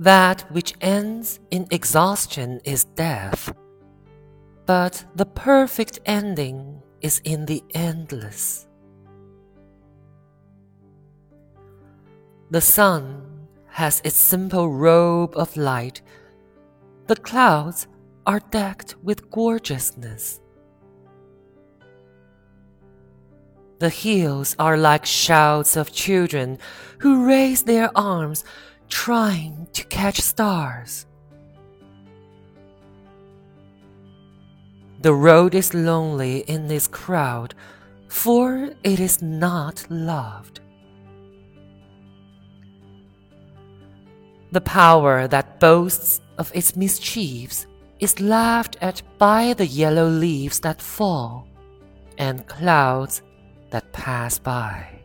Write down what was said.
That which ends in exhaustion is death, but the perfect ending is in the endless. The sun has its simple robe of light. The clouds are decked with gorgeousness. The hills are like shouts of children who raise their arms trying to catch stars. The road is lonely in this crowd, for it is not loved. The power that boasts of its mischiefs is laughed at by the yellow leaves that fall and clouds that pass by.